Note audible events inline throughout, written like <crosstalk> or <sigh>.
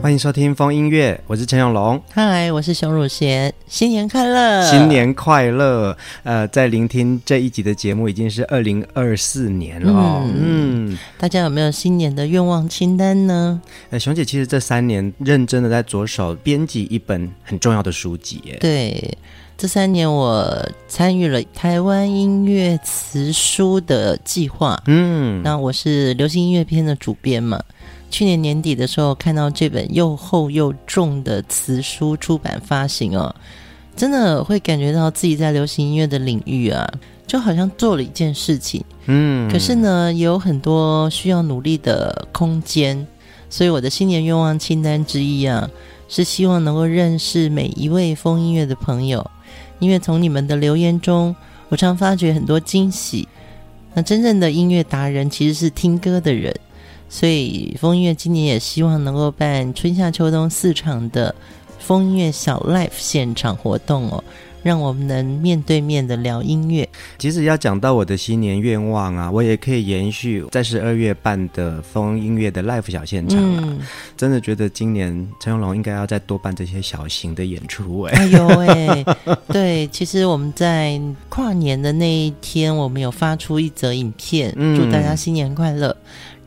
欢迎收听风音乐，我是陈永龙。嗨，我是熊汝贤，新年快乐！新年快乐！呃，在聆听这一集的节目已经是二零二四年了哦。嗯，嗯，大家有没有新年的愿望清单呢？呃，熊姐其实这三年认真的在着手编辑一本很重要的书籍。对，这三年我参与了台湾音乐词书的计划。嗯，那我是流行音乐篇的主编嘛。去年年底的时候，看到这本又厚又重的词书出版发行哦，真的会感觉到自己在流行音乐的领域啊，就好像做了一件事情。嗯，可是呢，也有很多需要努力的空间。所以我的新年愿望清单之一啊，是希望能够认识每一位风音乐的朋友，因为从你们的留言中，我常发觉很多惊喜。那真正的音乐达人其实是听歌的人。所以，风音乐今年也希望能够办春夏秋冬四场的风音乐小 live 现场活动哦，让我们能面对面的聊音乐。其实要讲到我的新年愿望啊，我也可以延续在十二月办的风音乐的 live 小现场啊。嗯、真的觉得今年陈永龙应该要再多办这些小型的演出哎。哎呦喂，对，其实我们在跨年的那一天，我们有发出一则影片，祝大家新年快乐。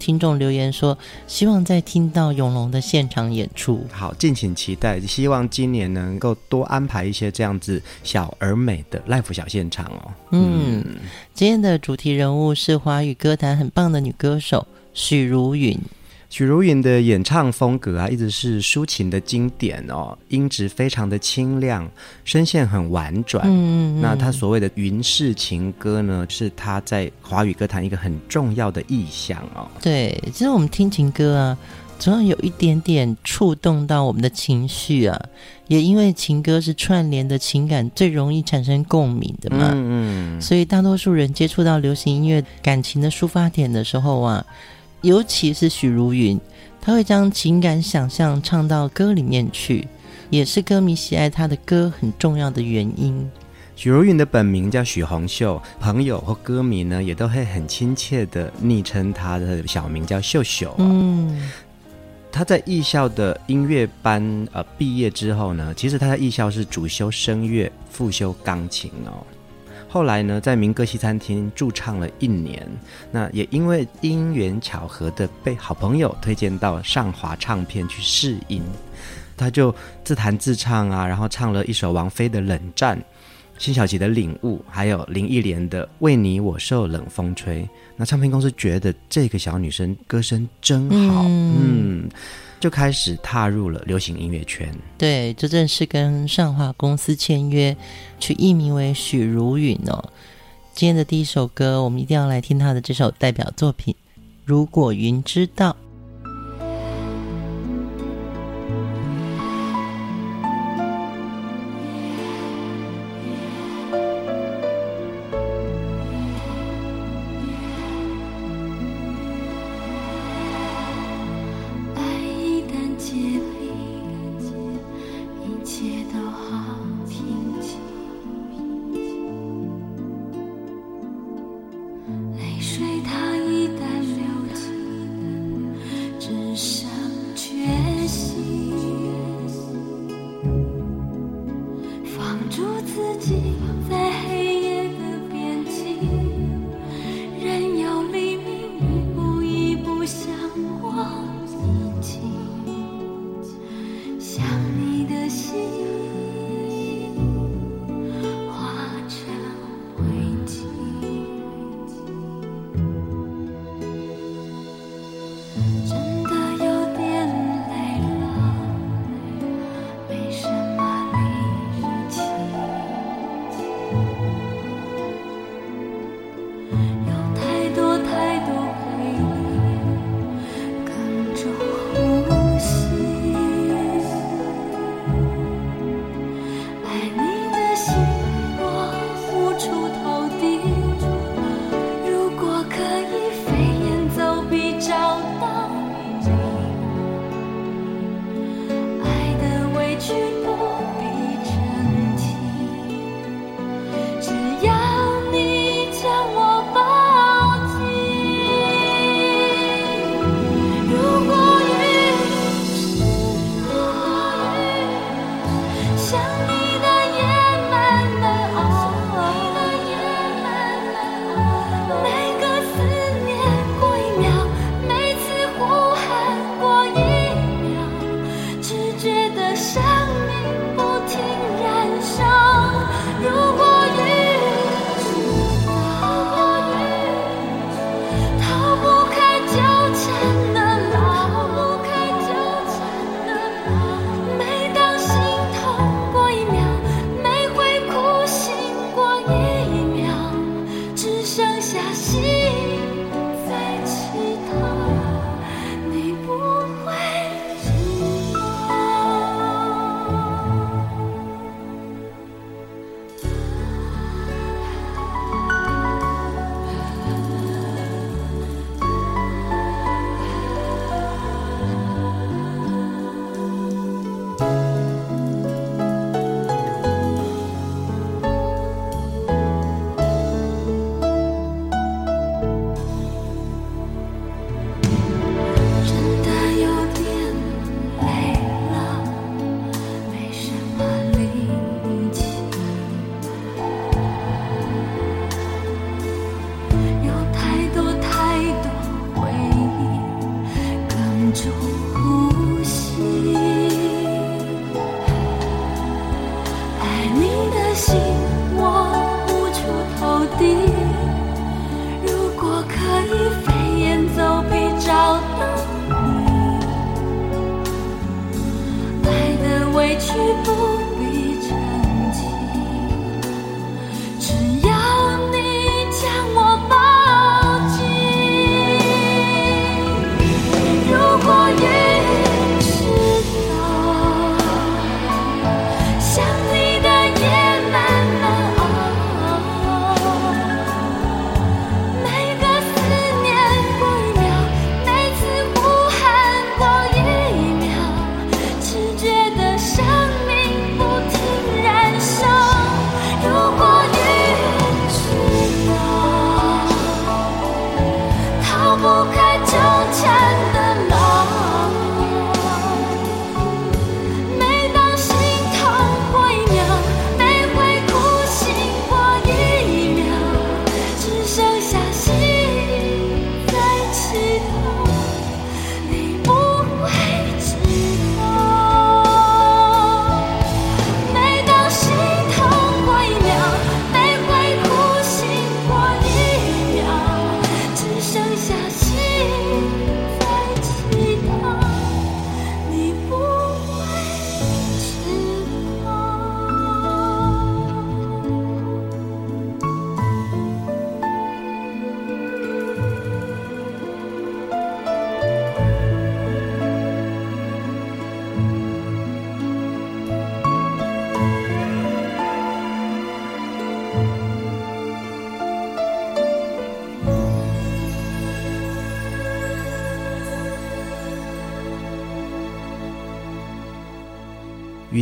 嗯听众留言说，希望再听到永隆的现场演出。好，敬请期待。希望今年能够多安排一些这样子小而美的 live 小现场哦。嗯，嗯，今天的主题人物是华语歌坛很棒的女歌手许茹芸。许茹芸的演唱风格啊，一直是抒情的经典哦，音质非常的清亮，声线很婉转。嗯，嗯，嗯，那她所谓的云式情歌呢，是她在华语歌坛一个很重要的意象哦。对，其实我们听情歌啊，总要有一点点触动到我们的情绪啊，也因为情歌是串联的情感最容易产生共鸣的嘛。嗯，嗯，所以大多数人接触到流行音乐感情的抒发点的时候啊。尤其是许茹芸，她会将情感想象唱到歌里面去，也是歌迷喜爱她的歌很重要的原因。许茹芸的本名叫许红秀，朋友或歌迷呢也都会很亲切的昵称她的小名叫秀秀。嗯，她在艺校的音乐班呃毕业之后呢，其实她在艺校是主修声乐，副修钢琴哦。后来呢，在民歌西餐厅驻唱了一年，那也因为因缘巧合的被好朋友推荐到上华唱片去试音，他就自弹自唱啊，然后唱了一首王菲的《冷战》，辛晓琪的《领悟》，还有林忆莲的《为你我受冷风吹》。那唱片公司觉得这个小女生歌声真好，嗯。嗯就开始踏入了流行音乐圈，对，这正是跟上华公司签约，取艺名为许茹芸哦。今天的第一首歌，我们一定要来听她的这首代表作品《如果云知道》。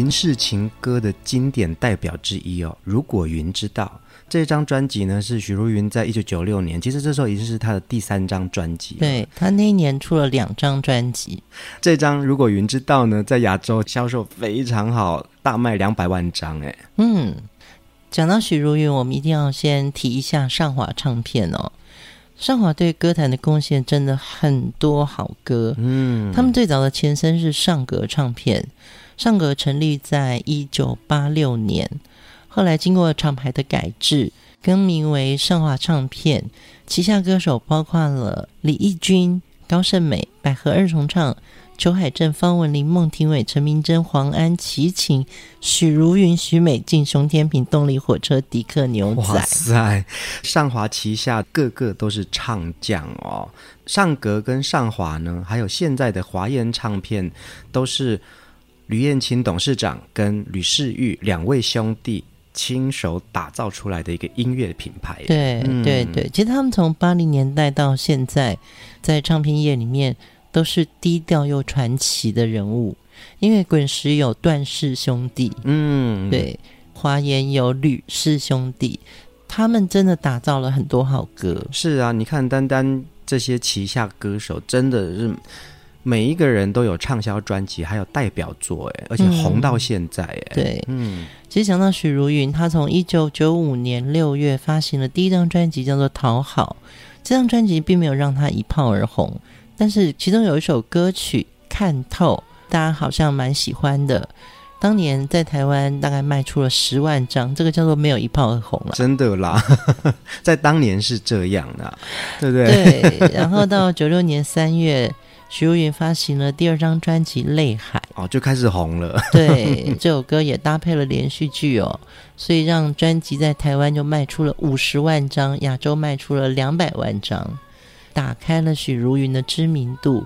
云是情歌的经典代表之一哦。如果云知道这张专辑呢，是许茹芸在一九九六年，其实这时候已经是她的第三张专辑。对，她那一年出了两张专辑。这张如果云知道呢，在亚洲销售非常好，大卖两百万张。哎，嗯，讲到许茹芸，我们一定要先提一下上华唱片哦。上华对歌坛的贡献真的很多好歌。嗯，他们最早的前身是上格唱片。上格成立在一九八六年，后来经过厂牌的改制，更名为上华唱片。旗下歌手包括了李翊君、高胜美、百合二重唱、裘海正、方文琳、孟庭苇、陈明真、黄安、齐秦、许茹芸、许美静、熊天平、动力火车、迪克牛仔。哇塞！上华旗下个个都是唱将哦。上格跟上华呢，还有现在的华研唱片，都是。吕燕青董事长跟吕世玉两位兄弟亲手打造出来的一个音乐品牌。对对对，其实他们从八零年代到现在，在唱片业里面都是低调又传奇的人物。因为滚石有段氏兄弟，嗯，对，华研有吕氏兄弟，他们真的打造了很多好歌。是啊，你看单单这些旗下歌手，真的是。每一个人都有畅销专辑，还有代表作，哎，而且红到现在，哎、嗯，对，嗯，其实讲到许茹芸，她从一九九五年六月发行了第一张专辑，叫做《讨好》。这张专辑并没有让她一炮而红，但是其中有一首歌曲《看透》，大家好像蛮喜欢的。当年在台湾大概卖出了十万张，这个叫做没有一炮而红了。真的啦，<laughs> 在当年是这样的，对不对？对，然后到九六年三月。徐若云发行了第二张专辑《泪海》，<laughs> 哦，就开始红了。对，这首歌也搭配了连续剧哦，所以让专辑在台湾就卖出了五十万张，亚洲卖出了两百万张，打开了许茹芸的知名度。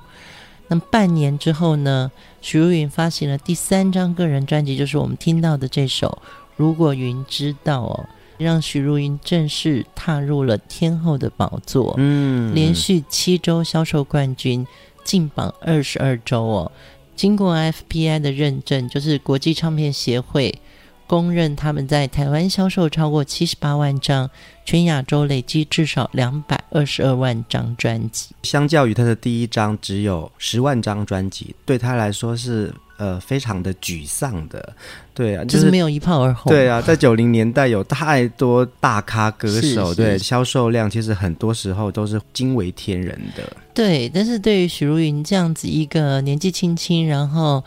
那么半年之后呢，许茹芸发行了第三张个人专辑，就是我们听到的这首《如果云知道》哦，让许茹芸正式踏入了天后的宝座。嗯，连续七周销售冠军。进榜二十二周哦，经过 FPI 的认证，就是国际唱片协会公认他们在台湾销售超过七十八万张，全亚洲累计至少两百二十二万张专辑。相较于他的第一张只有十万张专辑，对他来说是。呃，非常的沮丧的，对啊，就是没有一炮而红。对啊，在九零年代有太多大咖歌手，对，销售量其实很多时候都是惊为天人的。对，但是对于许茹芸这样子一个年纪轻轻，然后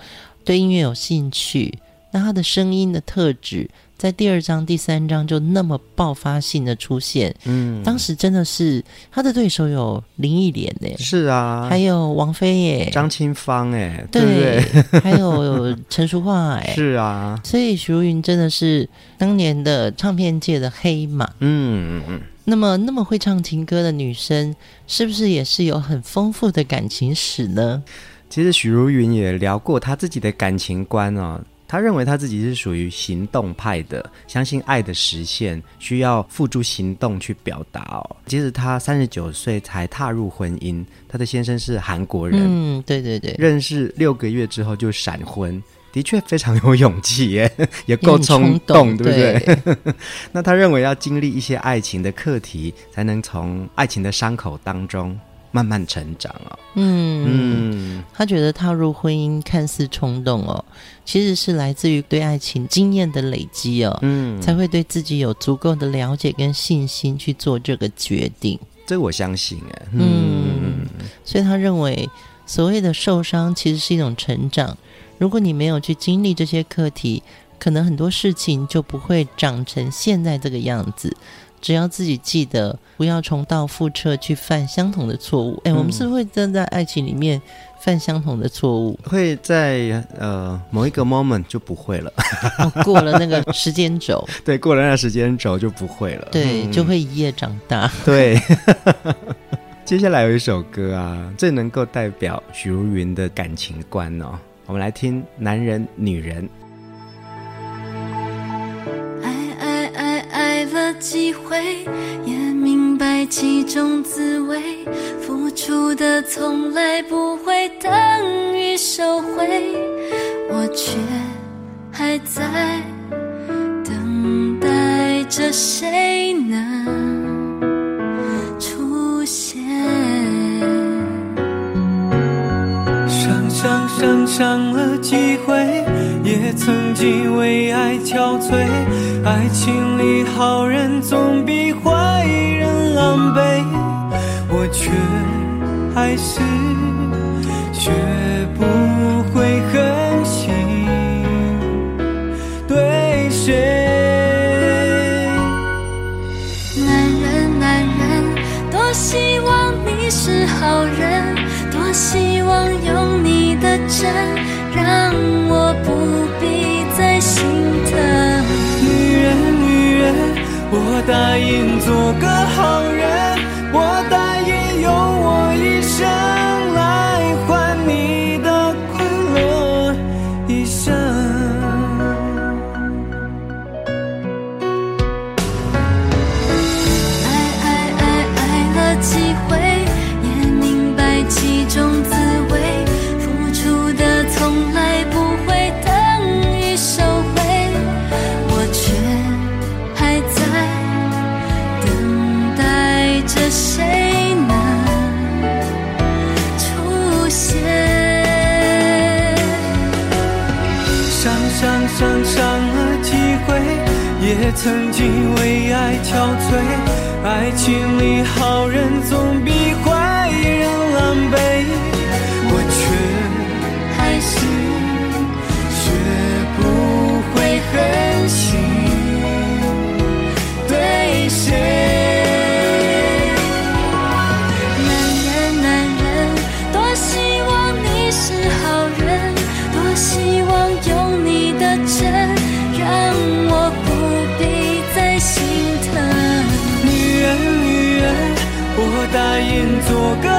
对音乐有兴趣，那他的声音的特质。在第二章、第三章就那么爆发性的出现，嗯，当时真的是他的对手有林忆莲呢，是啊，还有王菲耶，张清芳哎，对，对不对？<laughs> 还有 <laughs> 陈淑桦哎，是啊，所以许茹芸真的是当年的唱片界的黑马，嗯嗯嗯。那么那么会唱情歌的女生，是不是也是有很丰富的感情史呢？其实许茹芸也聊过她自己的感情观哦。他认为他自己是属于行动派的，相信爱的实现需要付诸行动去表达哦。即使他三十九岁才踏入婚姻，他的先生是韩国人，嗯，对对对，认识六个月之后就闪婚，的确非常有勇气耶，<laughs> 也够冲动，对不对？对 <laughs> 那他认为要经历一些爱情的课题，才能从爱情的伤口当中。慢慢成长哦，嗯。嗯，他觉得踏入婚姻看似冲动哦，其实是来自于对爱情经验的累积哦，嗯，才会对自己有足够的了解跟信心去做这个决定。这我相信哎，嗯，嗯，所以他认为所谓的受伤其实是一种成长。如果你没有去经历这些课题，可能很多事情就不会长成现在这个样子。只要自己记得不要重蹈覆辙去犯相同的错误。哎，我们是会站在爱情里面犯相同的错误，会在呃某一个 moment 就不会了。<laughs> 哦，过了那个时间轴，<laughs> 对，过了那个时间轴就不会了。对，嗯、就会一夜长大。<laughs> 对。接下来有一首歌啊，最能够代表许茹芸的感情观哦。我们来听《男人女人》。机会，也明白其中滋味。付出的从来不会等于收回，我却还在等待着谁能出现上？伤伤了几回，也曾经为爱憔悴。爱情里好人总比坏人狼狈，我却还是学答应做个曾经为爱憔悴，爱情里好人总比答应做个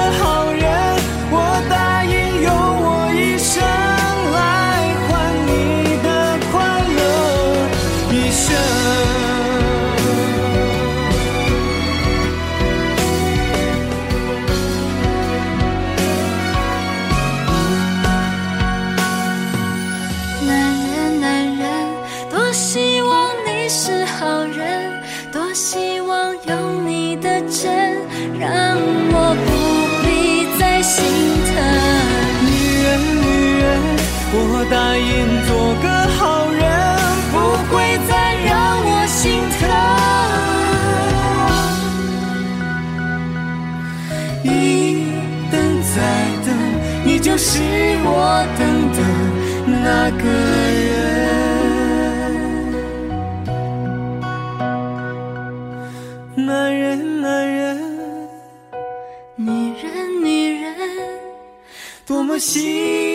答应做个好人，不会再让我心疼。一等再等，你就是我等的那个人。男人，男人。女人，女人多么希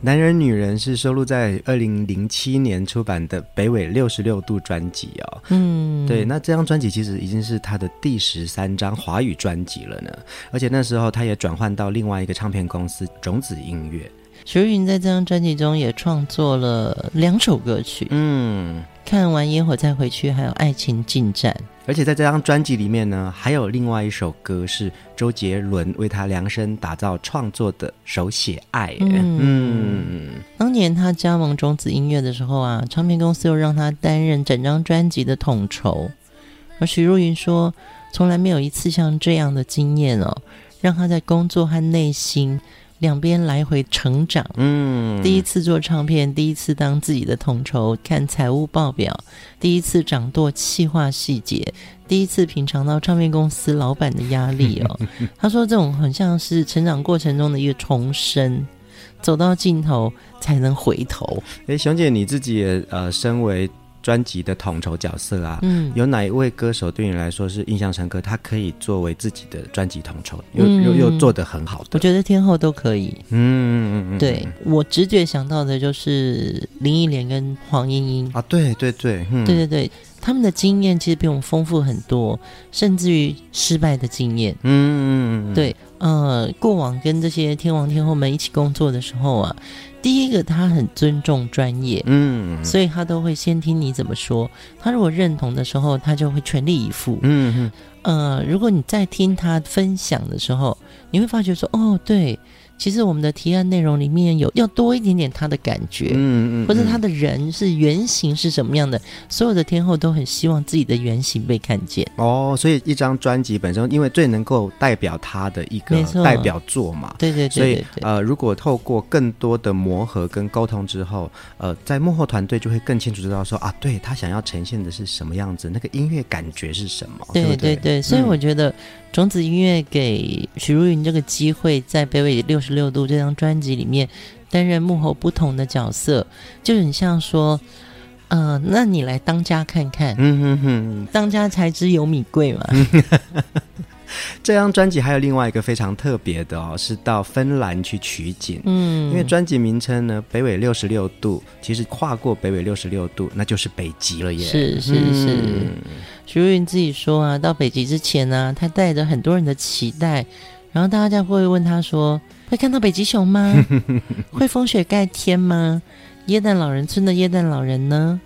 男人女人是收录在二零零七年出版的北纬六十六度专辑哦。嗯，对，那这张专辑其实已经是他的第十三张华语专辑了呢。而且那时候他也转换到另外一个唱片公司种子音乐。许茹芸在这张专辑中也创作了两首歌曲，嗯，看完烟火再回去，还有爱情进展。而且在这张专辑里面呢，还有另外一首歌是周杰伦为他量身打造创作的手写爱。嗯，嗯，当年他加盟种子音乐的时候啊，唱片公司又让他担任整张专辑的统筹。而许茹芸说，从来没有一次像这样的经验哦，让他在工作和内心两边来回成长。嗯，第一次做唱片，第一次当自己的统筹，看财务报表，第一次掌舵企划细节，第一次品尝到唱片公司老板的压力哦。<laughs> 他说这种很像是成长过程中的一个重生，走到尽头才能回头。哎，熊姐你自己也呃，身为。专辑的统筹角色啊，嗯，有哪一位歌手对你来说是印象深刻？他可以作为自己的专辑统筹，又、嗯、又又做得很好的。我觉得天后都可以。嗯嗯嗯，对，我直觉想到的就是林忆莲跟黄莺莺啊，对对对，嗯、对对对，他们的经验其实比我们丰富很多，甚至于失败的经验。嗯嗯嗯，对，呃，过往跟这些天王天后们一起工作的时候啊。第一个，他很尊重专业，嗯，所以他都会先听你怎么说。他如果认同的时候，他就会全力以赴，嗯嗯。呃，如果你在听他分享的时候，你会发觉说，哦，对。其实我们的提案内容里面有要多一点点他的感觉，嗯嗯，嗯，或者他的人是原型是什么样的，所有的天后都很希望自己的原型被看见。哦，所以一张专辑本身，因为最能够代表他的一个代表作嘛，对对对，对，所以呃，如果透过更多的磨合跟沟通之后，呃，在幕后团队就会更清楚知道说啊，对他想要呈现的是什么样子，那个音乐感觉是什么，对对？对，对，所以我觉得。嗯种子音乐给许茹芸这个机会，在北纬六十六度这张专辑里面担任幕后不同的角色，就很像说，呃，那你来当家看看，嗯哼哼，当家才知有米贵嘛。<laughs> <laughs> 这张专辑还有另外一个非常特别的哦，是到芬兰去取景。嗯，因为专辑名称呢，北纬六十六度，其实跨过北纬六十六度，那就是北极了耶。是是是，徐若云自己说啊，到北极之前呢、啊，他带着很多人的期待，然后大家会问他说，会看到北极熊吗？<laughs> 会风雪盖天吗？耶诞老人村的耶诞老人呢？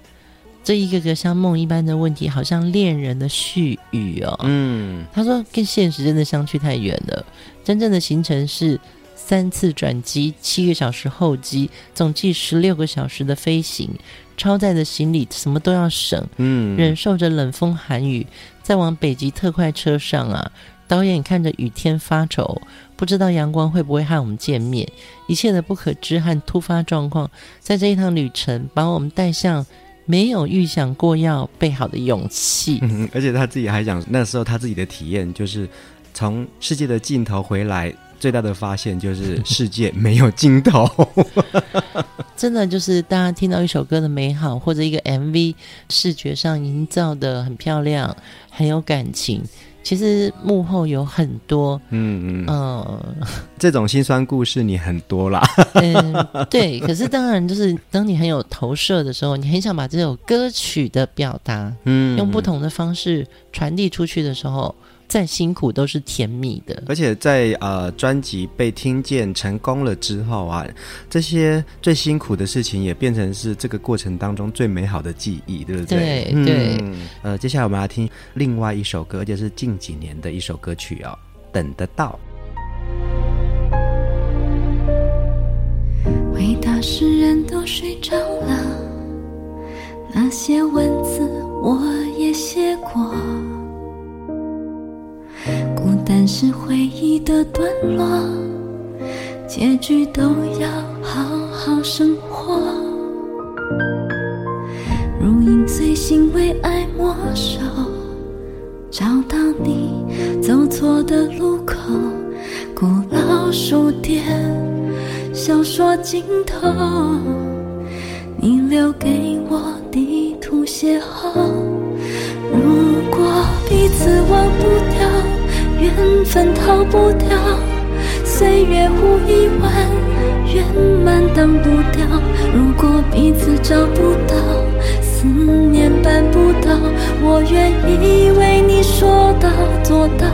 这一个个像梦一般的问题，好像恋人的絮语哦。嗯，他说跟现实真的相去太远了。真正的行程是三次转机，七个小时候机，总计十六个小时的飞行。超载的行李什么都要省。嗯，忍受着冷风寒雨，在往北极特快车上啊，导演看着雨天发愁，不知道阳光会不会和我们见面。一切的不可知和突发状况，在这一趟旅程把我们带向。没有预想过要备好的勇气，嗯，而且他自己还讲，那时候他自己的体验就是从世界的尽头回来，最大的发现就是世界没有尽头。<laughs> <laughs> 真的就是大家听到一首歌的美好，或者一个 MV 视觉上营造的很漂亮，很有感情。其实幕后有很多，嗯嗯，呃，<laughs> 这种心酸故事你很多啦。嗯，对。可是当然，就是当你很有投射的时候，你很想把这首歌曲的表达，嗯，用不同的方式传递出去的时候。再辛苦都是甜蜜的，而且在呃专辑被听见成功了之后啊，这些最辛苦的事情也变成是这个过程当中最美好的记忆，对不对？对对。呃，接下来我们要听另外一首歌，而且是近几年的一首歌曲哦，《等得到》。伟大诗人都睡着了，那些文字我也写过。孤单是回忆的段落，结局都要好好生活。如影随形为爱默守，找到你走错的路口，古老书店，小说尽头，你留给我地图邂逅。如果彼此忘不，分逃不掉，岁月无一完，圆满挡不掉。如果彼此找不到，思念办不到，我愿意为你说到做到。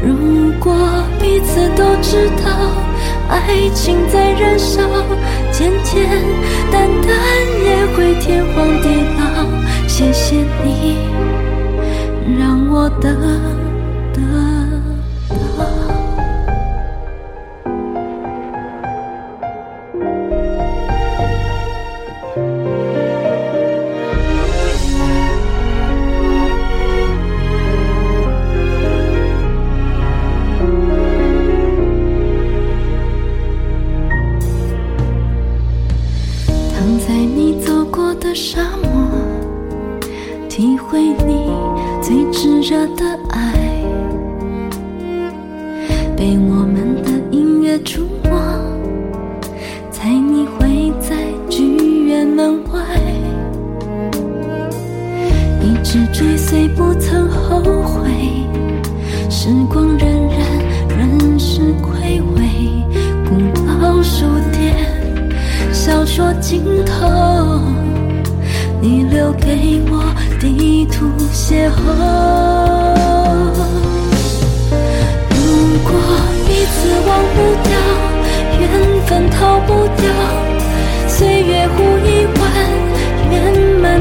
如果彼此都知道，爱情在燃烧，简简单单也会天荒地老。谢谢你，让我得得。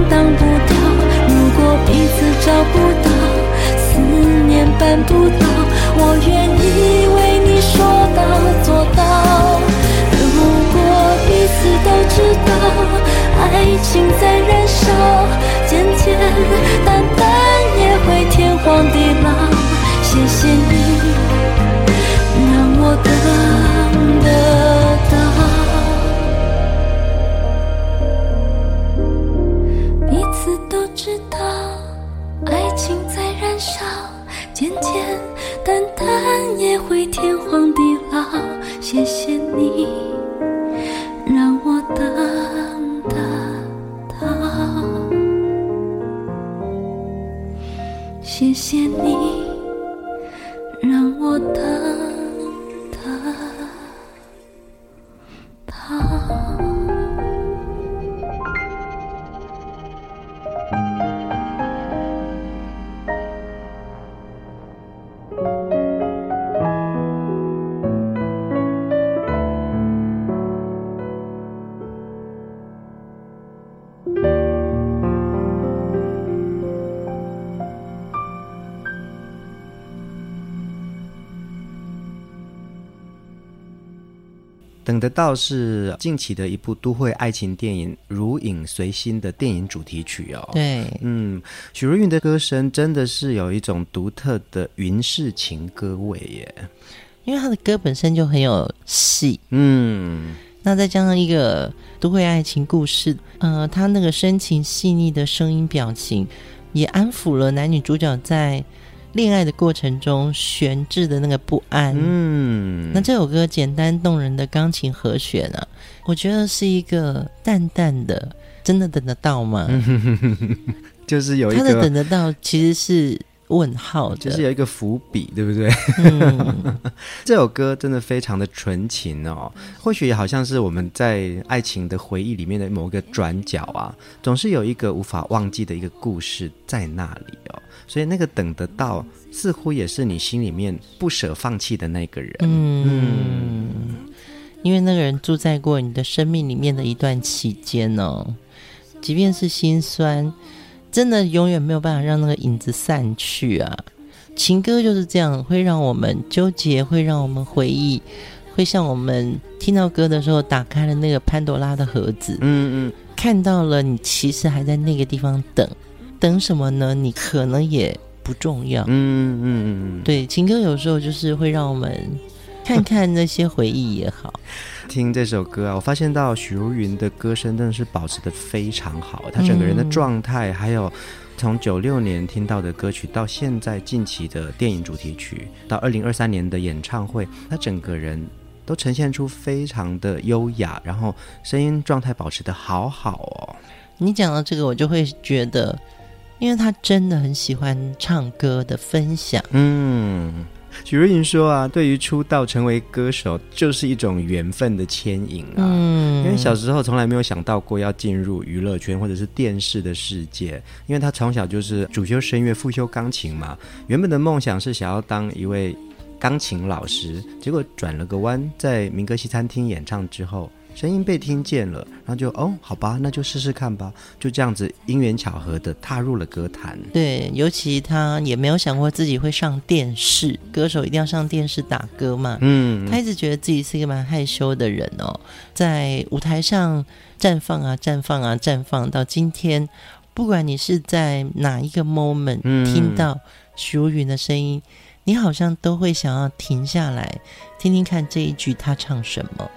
当不到。如果彼此找不到，思念办不到，我愿意为你说到做到。如果彼此都知道，爱情在燃烧，简简单单也会天荒地老。谢谢你，让我等得简简单单也会天荒地老。谢谢你让我等得到。谢谢你，让我等。等得到是近期的一部都会爱情电影《如影随心》的电影主题曲哦。对，嗯，许茹芸的歌声真的是有一种独特的云式情歌味耶。因为她的歌本身就很有戏，嗯，那再加上一个都会爱情故事，呃，她那个深情细腻的声音表情，也安抚了男女主角在。恋爱的过程中悬置的那个不安，嗯，那这首歌简单动人的钢琴和弦啊，我觉得是一个淡淡的，真的等得到吗？<laughs> 就是有一个他的等得到其实是问号，就是有一个伏笔，对不对？嗯、<laughs> 这首歌真的非常的纯情哦，或许好像是我们在爱情的回忆里面的某个转角啊，总是有一个无法忘记的一个故事在那里哦。所以那个等得到，似乎也是你心里面不舍放弃的那个人。嗯，嗯，因为那个人住在过你的生命里面的一段期间哦，即便是心酸，真的永远没有办法让那个影子散去啊。情歌就是这样，会让我们纠结，会让我们回忆，会像我们听到歌的时候打开了那个潘多拉的盒子。嗯嗯，看到了你其实还在那个地方等。等什么呢？你可能也不重要。嗯嗯嗯，对，情歌有时候就是会让我们看看那些回忆也好。<laughs> 听这首歌啊，我发现到许茹芸的歌声真的是保持的非常好，她整个人的状态，还有从九六年听到的歌曲到现在近期的电影主题曲，到二零二三年的演唱会，她整个人都呈现出非常的优雅，然后声音状态保持的好好哦。你讲到这个，我就会觉得。因为他真的很喜欢唱歌的分享。嗯，许茹芸说啊，对于出道成为歌手，就是一种缘分的牵引啊。嗯，因为小时候从来没有想到过要进入娱乐圈或者是电视的世界，因为他从小就是主修声乐，副修钢琴嘛。原本的梦想是想要当一位钢琴老师，结果转了个弯，在民歌西餐厅演唱之后。声音被听见了，然后就哦，好吧，那就试试看吧。就这样子，因缘巧合的踏入了歌坛。对，尤其他也没有想过自己会上电视，歌手一定要上电视打歌嘛。嗯，他一直觉得自己是一个蛮害羞的人哦，在舞台上绽放啊，绽放啊，绽放。到今天，不管你是在哪一个 moment、嗯、听到许茹芸的声音，你好像都会想要停下来听听看这一句他唱什么。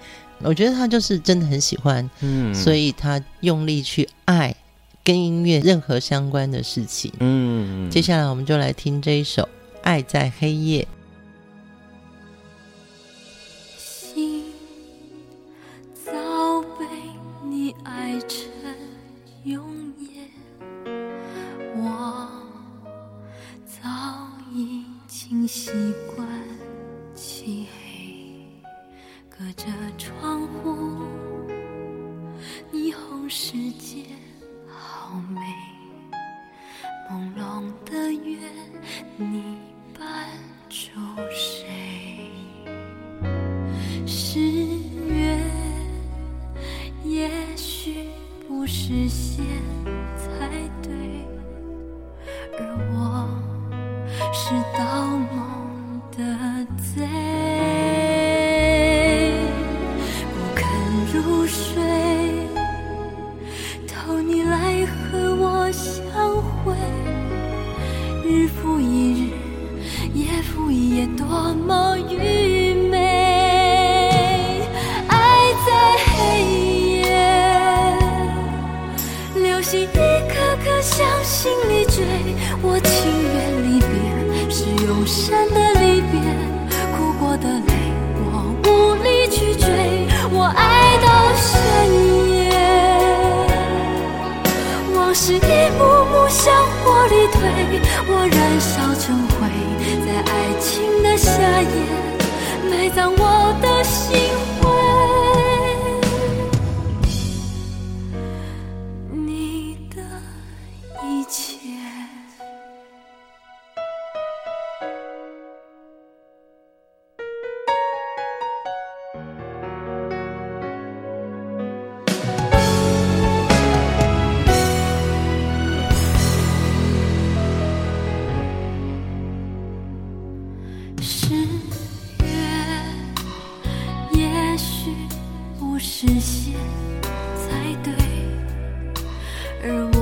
我觉得他就是真的很喜欢，嗯，所以他用力去爱跟音乐任何相关的事情。嗯，接下来我们就来听这一首《爱在黑夜》。心早被你爱窗户霓虹世界好美朦胧的月你伴着而我。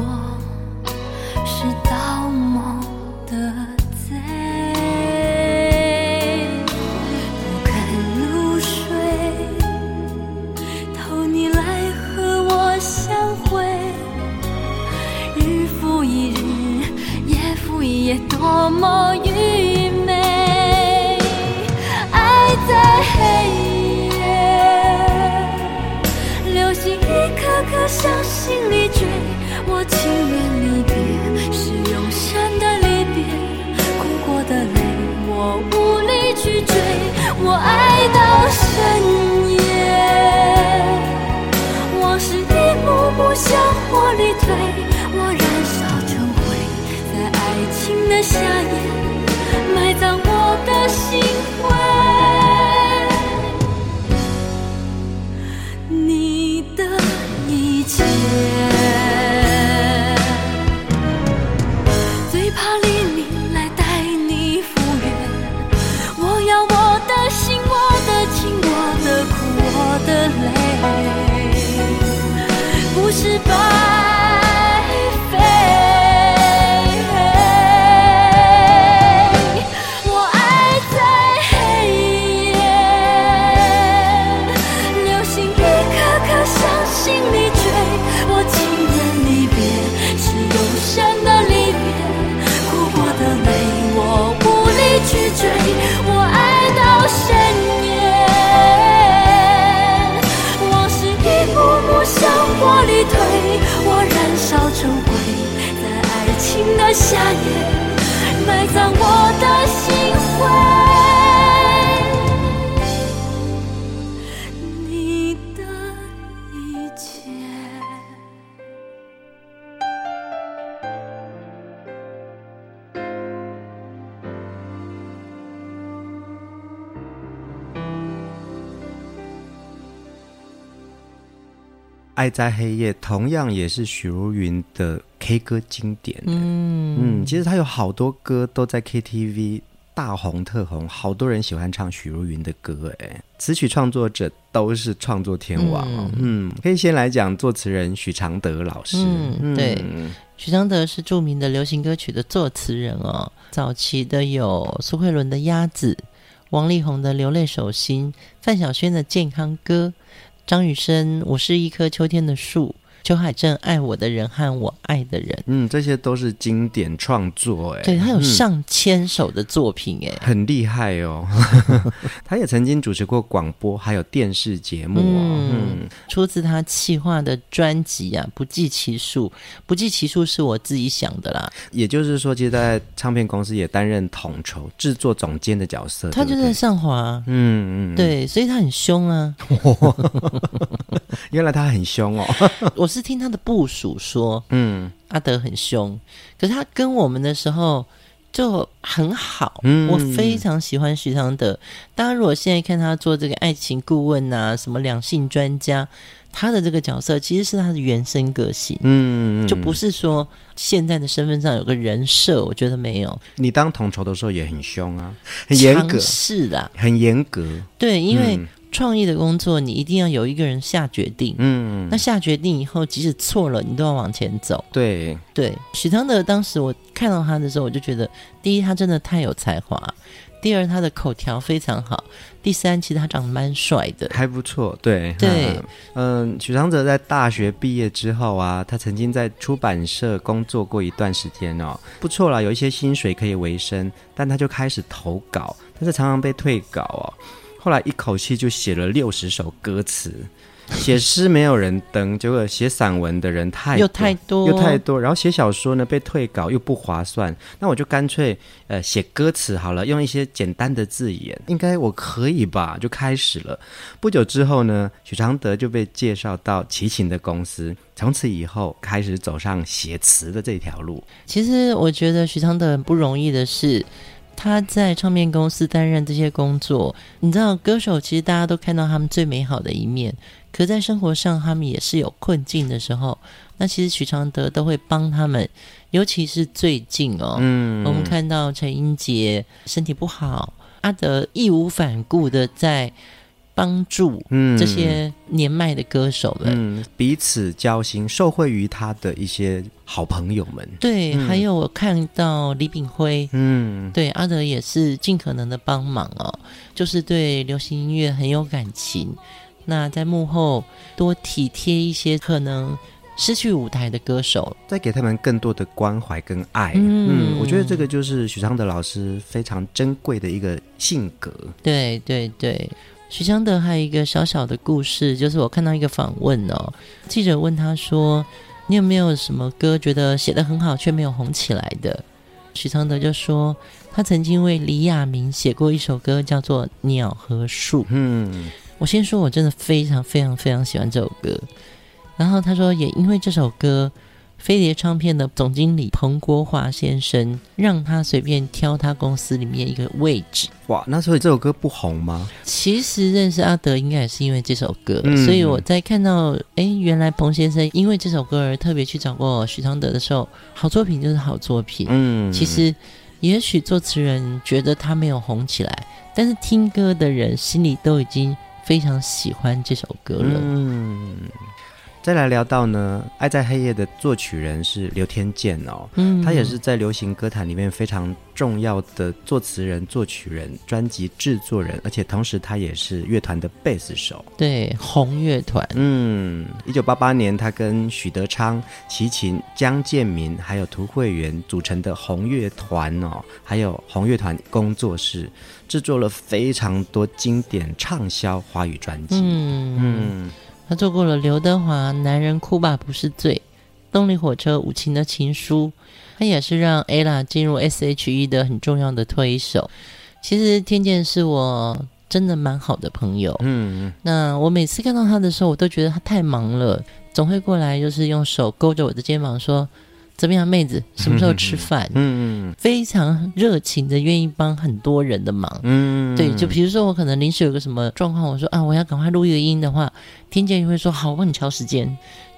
在黑夜，同样也是许茹芸的 K 歌经典。嗯嗯，其实他有好多歌都在 KTV 大红特红，好多人喜欢唱许茹芸的歌。哎，词曲创作者都是创作天王。嗯，嗯，可以先来讲作词人许常德老师。嗯，对，许常德是著名的流行歌曲的作词人哦。早期的有苏慧伦的《鸭子》，王力宏的《流泪手心》，范晓萱的《健康歌》。张雨生，我是一棵秋天的树；邱海正爱我的人和我爱的人，嗯，这些都是经典创作，哎，对，他有上千首的作品，哎、嗯，很厉害哦。<laughs> 他也曾经主持过广播，还有电视节目哦。嗯，出自他企划的专辑啊，不计其数，不计其数是我自己想的啦。也就是说，其实在唱片公司也担任统筹、制作总监的角色。他就在上华，嗯嗯，对，所以他很凶啊。<laughs> <laughs> 原来他很凶哦。我是听他的部署说，嗯，阿德很凶，可是他跟我们的时候就很好，嗯，我非常喜欢徐常德。大家如果现在看他做这个爱情顾问啊，什么两性专家，他的这个角色其实是他的原生个性，嗯，就不是说现在的身份上有个人设，我觉得没有。你当统筹的时候也很凶啊，很严格，是的，很严格，对，因为。嗯创意的工作，你一定要有一个人下决定。嗯，那下决定以后，即使错了，你都要往前走。对对，许常德当时我看到他的时候，我就觉得，第一，他真的太有才华；第二，他的口条非常好；第三，其实他长得蛮帅的，还不错。对对，嗯，许常德在大学毕业之后啊，他曾经在出版社工作过一段时间哦，不错啦，有一些薪水可以维生，但他就开始投稿，但是常常被退稿哦。后来一口气就写了六十首歌词，写诗没有人登，结果写散文的人太又太多又太多，然后写小说呢被退稿又不划算，那我就干脆呃写歌词好了，用一些简单的字眼，应该我可以吧？就开始了。不久之后呢，许常德就被介绍到齐秦的公司，从此以后开始走上写词的这条路。其实我觉得许常德很不容易的是。他在唱片公司担任这些工作，你知道，歌手其实大家都看到他们最美好的一面，可在生活上他们也是有困境的时候。那其实许常德都会帮他们，尤其是最近哦，嗯，我们看到陈英杰身体不好，阿德义无反顾的在。帮助这些年迈的歌手们，嗯嗯、彼此交心，受惠于他的一些好朋友们。对，嗯、还有我看到李炳辉，嗯，对，阿德也是尽可能的帮忙哦，就是对流行音乐很有感情。那在幕后多体贴一些可能失去舞台的歌手，再给他们更多的关怀跟爱。嗯，嗯，我觉得这个就是许常德老师非常珍贵的一个性格。对对对。许昌德还有一个小小的故事，就是我看到一个访问哦，记者问他说：“你有没有什么歌觉得写得很好却没有红起来的？”许昌德就说：“他曾经为李亚明写过一首歌，叫做《鸟和树》。”嗯，我先说，我真的非常非常非常喜欢这首歌。然后他说，也因为这首歌。飞碟唱片的总经理彭国华先生让他随便挑他公司里面一个位置。哇，那所以这首歌不红吗？其实认识阿德应该也是因为这首歌，嗯、所以我在看到哎，原来彭先生因为这首歌而特别去找过许常德的时候，好作品就是好作品。嗯，其实也许作词人觉得他没有红起来，但是听歌的人心里都已经非常喜欢这首歌了。嗯。再来聊到呢，《爱在黑夜》的作曲人是刘天健哦，嗯，他也是在流行歌坛里面非常重要的作词人、作曲人、专辑制作人，而且同时他也是乐团的贝斯手。对，红乐团。嗯，一九八八年，他跟许德昌、齐秦、江建民还有涂惠源组成的红乐团哦，还有红乐团工作室，制作了非常多经典畅销华语专辑。嗯。嗯他做过了刘德华《男人哭吧不是罪》，动力火车《无情的情书》，他也是让 Ella 进入 S.H.E 的很重要的推手。其实天健是我真的蛮好的朋友，嗯，那我每次看到他的时候，我都觉得他太忙了，总会过来就是用手勾着我的肩膀说。怎么样，妹子？什么时候吃饭？嗯嗯，非常热情的，愿意帮很多人的忙。嗯，对，就比如说我可能临时有个什么状况，我说啊，我要赶快录一个音的话，天健就会说好，我帮你调时间。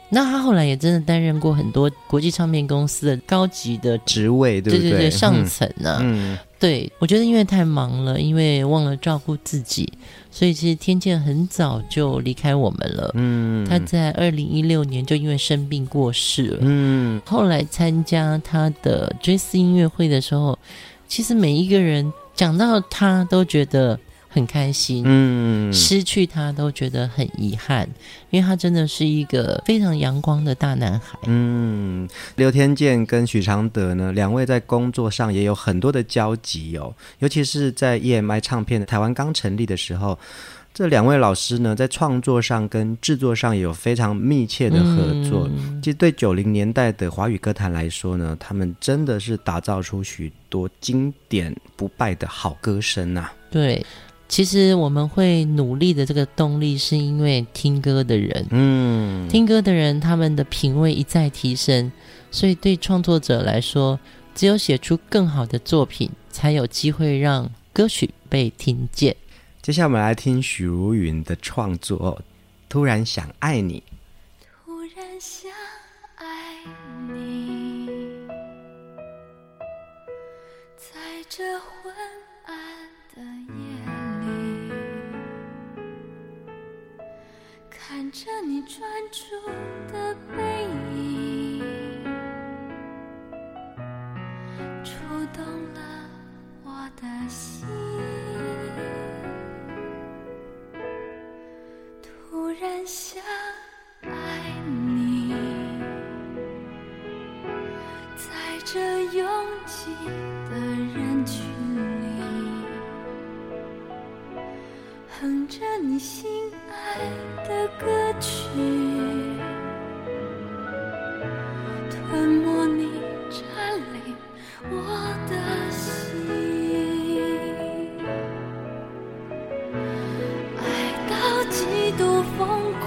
那他后来也真的担任过很多国际唱片公司的高级的职位，对不对？对对对，上层啊。嗯，对，我觉得因为太忙了，因为忘了照顾自己，所以其实天健很早就离开我们了。嗯，他在二零一六年就因为生病过世了。嗯，后来参加他的追思音乐会的时候，其实每一个人讲到他都觉得很开心，嗯，失去他都觉得很遗憾，因为他真的是一个非常阳光的大男孩。嗯，刘天健跟许常德呢，两位在工作上也有很多的交集哦，尤其是在 EMI 唱片台湾刚成立的时候，这两位老师呢，在创作上跟制作上也有非常密切的合作。嗯、其实对九零年代的华语歌坛来说呢，他们真的是打造出许多经典不败的好歌声呐、啊。对。其实我们会努力的这个动力，是因为听歌的人，嗯，听歌的人他们的品味一再提升，所以对创作者来说，只有写出更好的作品，才有机会让歌曲被听见。接下来我们来听许茹芸的创作《突然想爱你》。突然想爱你，在这着你专注的背影，触动了我的心。突然想爱你，在这拥挤的人群里，哼着你心爱。的歌曲，吞没你，占领我的心，爱到极度疯狂，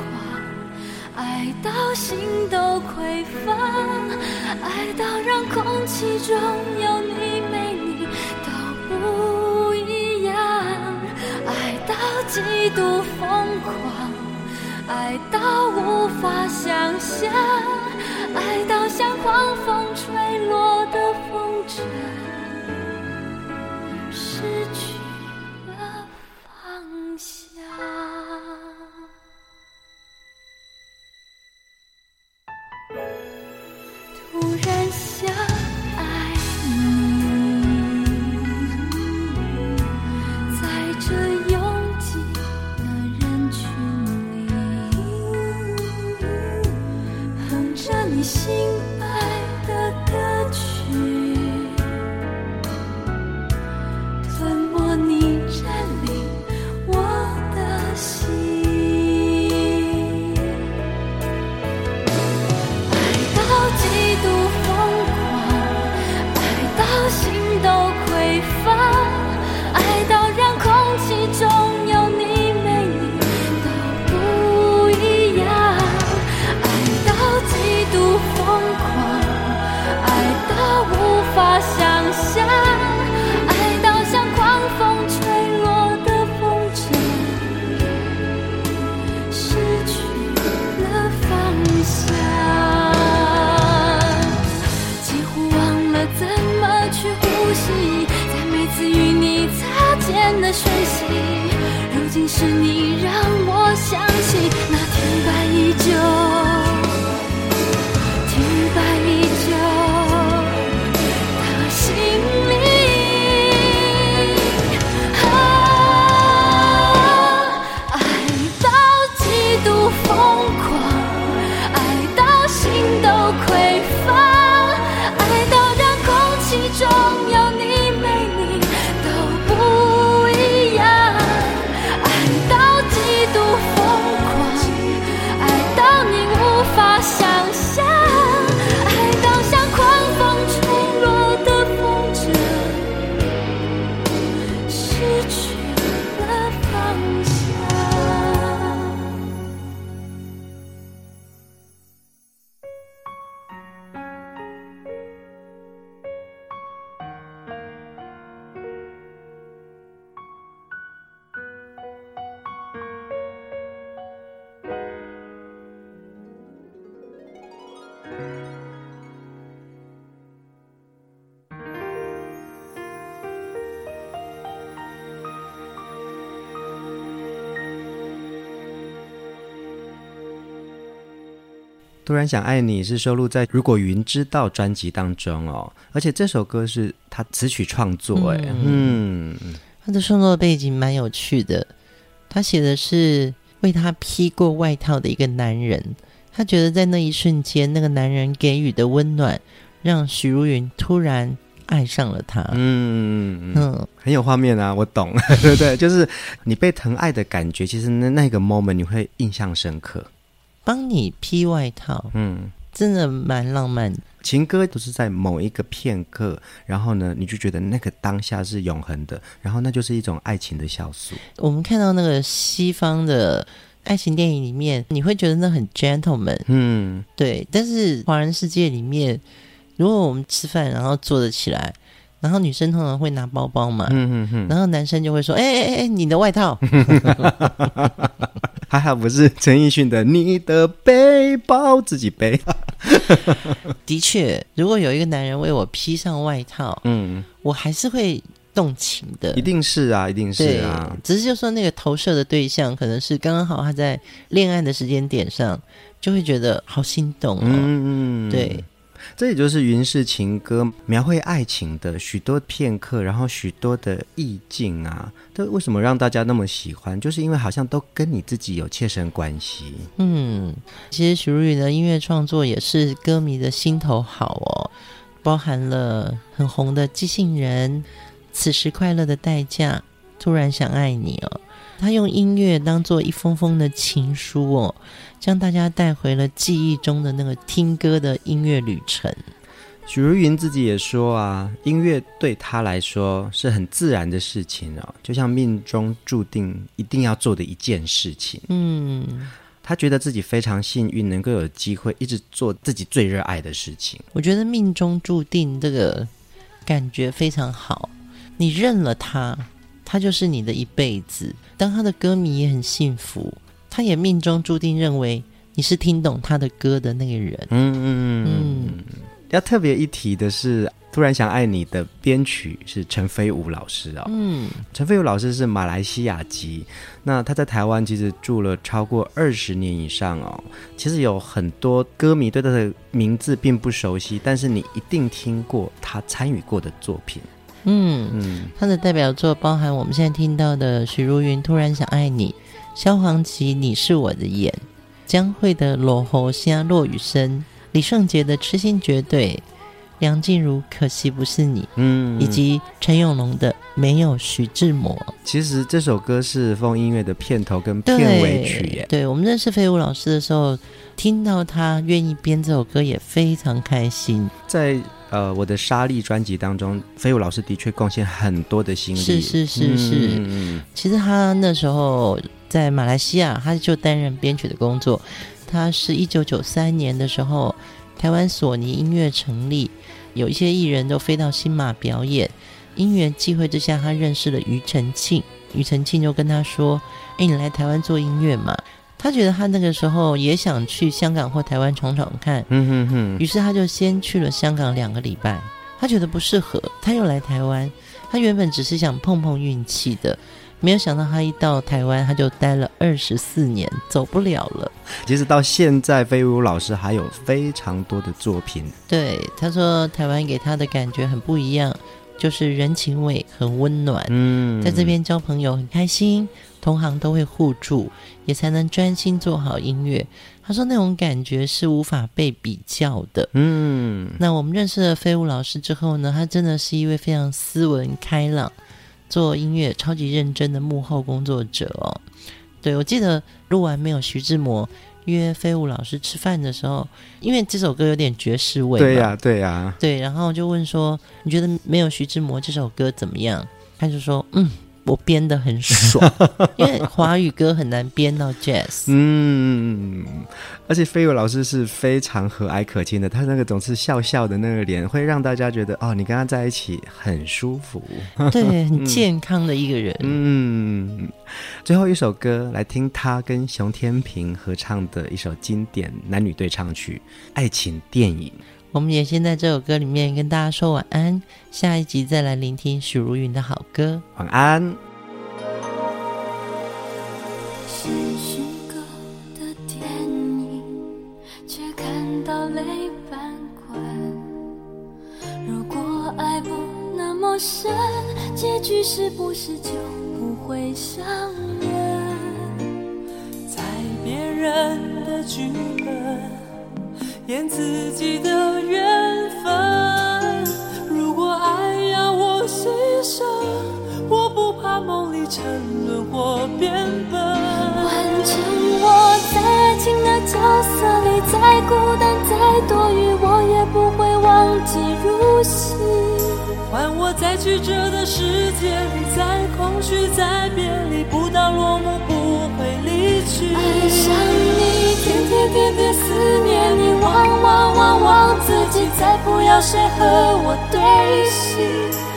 爱到心都匮乏，爱到让空气中有你没你都不一样，爱到极度疯狂。爱到无法想象，爱到像狂风吹落的突然想爱你是收录在《如果云知道》专辑当中哦，而且这首歌是他词曲创作，哎，嗯，他他的创作背景蛮有趣的，他写的是为他披过外套的一个男人，他觉得在那一瞬间，那个男人给予的温暖，让许茹芸突然爱上了他。嗯。嗯，很有画面啊，我懂，<laughs> 对对，就是你被疼爱的感觉，其实那那个 moment 你会印象深刻。帮你披外套，嗯，真的蛮浪漫。情歌都是在某一个片刻，然后呢，你就觉得那个当下是永恒的，然后那就是一种爱情的酵素。我们看到那个西方的爱情电影里面，你会觉得那很 gentleman，嗯，对。但是华人世界里面，如果我们吃饭然后坐得起来，然后女生通常会拿包包嘛，嗯嗯嗯，然后男生就会说：“哎哎哎，你的外套。<laughs> ”还好不是陈奕迅的《你的背包自己背》。的确，如果有一个男人为我披上外套，嗯，我还是会动情的。一定是啊，一定是啊。只是就说那个投射的对象，可能是刚刚好他在恋爱的时间点上，就会觉得好心动哦。嗯嗯，对。这也就是云氏情歌描绘爱情的许多片刻，然后许多的意境啊，都为什么让大家那么喜欢？就是因为好像都跟你自己有切身关系。嗯，其实许茹芸的音乐创作也是歌迷的心头好哦，包含了很红的《寄信人》、《此时快乐的代价》、《突然想爱你》哦。他用音乐当做一封封的情书哦，将大家带回了记忆中的那个听歌的音乐旅程。许茹芸自己也说啊，音乐对她来说是很自然的事情哦，就像命中注定一定要做的一件事情。嗯，她觉得自己非常幸运，能够有机会一直做自己最热爱的事情。我觉得命中注定这个感觉非常好，你认了他。他就是你的一辈子。当他的歌迷也很幸福，他也命中注定认为你是听懂他的歌的那个人。嗯嗯嗯。要特别一提的是，《突然想爱你》的编曲是陈飞武老师哦。嗯，陈飞武老师是马来西亚籍，那他在台湾其实住了超过二十年以上哦。其实有很多歌迷对他的名字并不熟悉，但是你一定听过他参与过的作品。嗯嗯，他的代表作包含我们现在听到的许茹芸《突然想爱你》，萧煌奇《你是我的眼》，江蕙的《落喉虾》落雨声，李圣杰的《痴心绝对》，梁静茹《可惜不是你》，嗯，以及陈永龙的《没有徐志摩》。其实这首歌是风音乐的片头跟片尾曲对我们认识飞舞老师的时候，听到他愿意编这首歌，也非常开心。在呃，我的沙粒专辑当中，飞舞老师的确贡献很多的心力。是是是是，嗯，其实他那时候在马来西亚，他就担任编曲的工作。他是一九九三年的时候，台湾索尼音乐成立，有一些艺人都飞到新马表演。因缘际会之下，他认识了庾澄庆，庾澄庆就跟他说：“哎，你来台湾做音乐嘛？”他觉得他那个时候也想去香港或台湾闯闯看，嗯哼哼。于是他就先去了香港两个礼拜，他觉得不适合，他又来台湾。他原本只是想碰碰运气的，没有想到他一到台湾，他就待了二十四年，走不了了。其实到现在，飞舞老师还有非常多的作品。对，他说台湾给他的感觉很不一样，就是人情味很温暖，嗯，在这边交朋友很开心。同行都会互助，也才能专心做好音乐。他说那种感觉是无法被比较的。嗯，那我们认识了飞舞老师之后呢，他真的是一位非常斯文开朗、做音乐超级认真的幕后工作者哦。对，我记得录完没有徐志摩约飞舞老师吃饭的时候，因为这首歌有点爵士味。对呀，对呀。对，然后就问说：“你觉得没有徐志摩这首歌怎么样？”他就说：“嗯。”我编的很爽，<laughs> 因为华语歌很难编到 jazz。嗯，而且飞武老师是非常和蔼可亲的，他那个总是笑笑的那个脸，会让大家觉得哦，你跟他在一起很舒服。对，很健康的一个人。<laughs> 嗯，最后一首歌来听他跟熊天平合唱的一首经典男女对唱曲《爱情电影》。我们也先在这首歌里面跟大家说晚安，下一集再来聆听许茹芸的好歌。晚安。如果爱不那么么深，结局是不是就不会相认？在别人的剧本演自己的缘分，如果爱要我牺牲，我不怕梦里沉沦或变笨。完成我在爱情的角色里，再孤单再多余，我也不会忘记入戏。换我在曲折的世界里，在空虚，在别离，不到落幕不会离去。爱上你，天天天天思念你，忘忘忘忘自己，再不要谁和我对戏。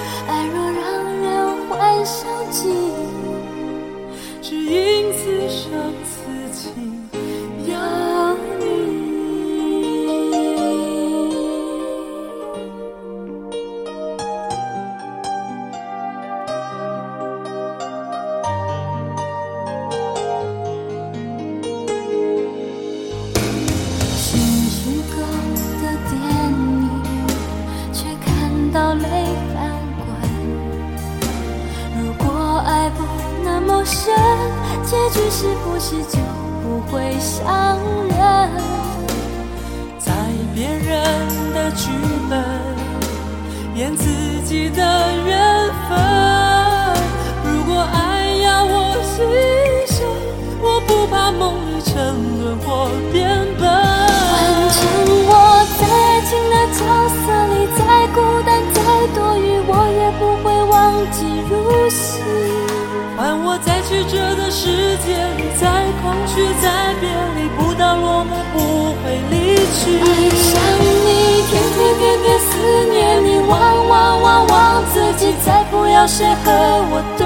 和我对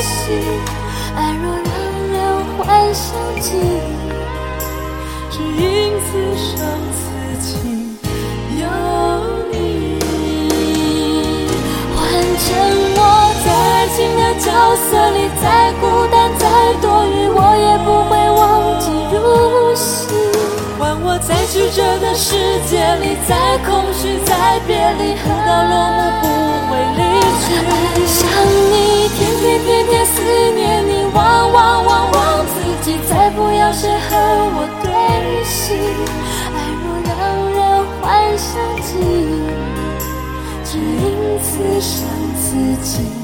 戏。爱若让人幻想记忆，只因此生此情有你。换成我在爱情的角色里。再孤单再多余，我也不会忘记入戏。换我在曲折的世界里，再空虚，再别离，不到落幕不会离去。想你，天天天天思念你，忘忘忘忘自己，再不要谁和我对戏。爱若让人幻想记忆，只因此生自己。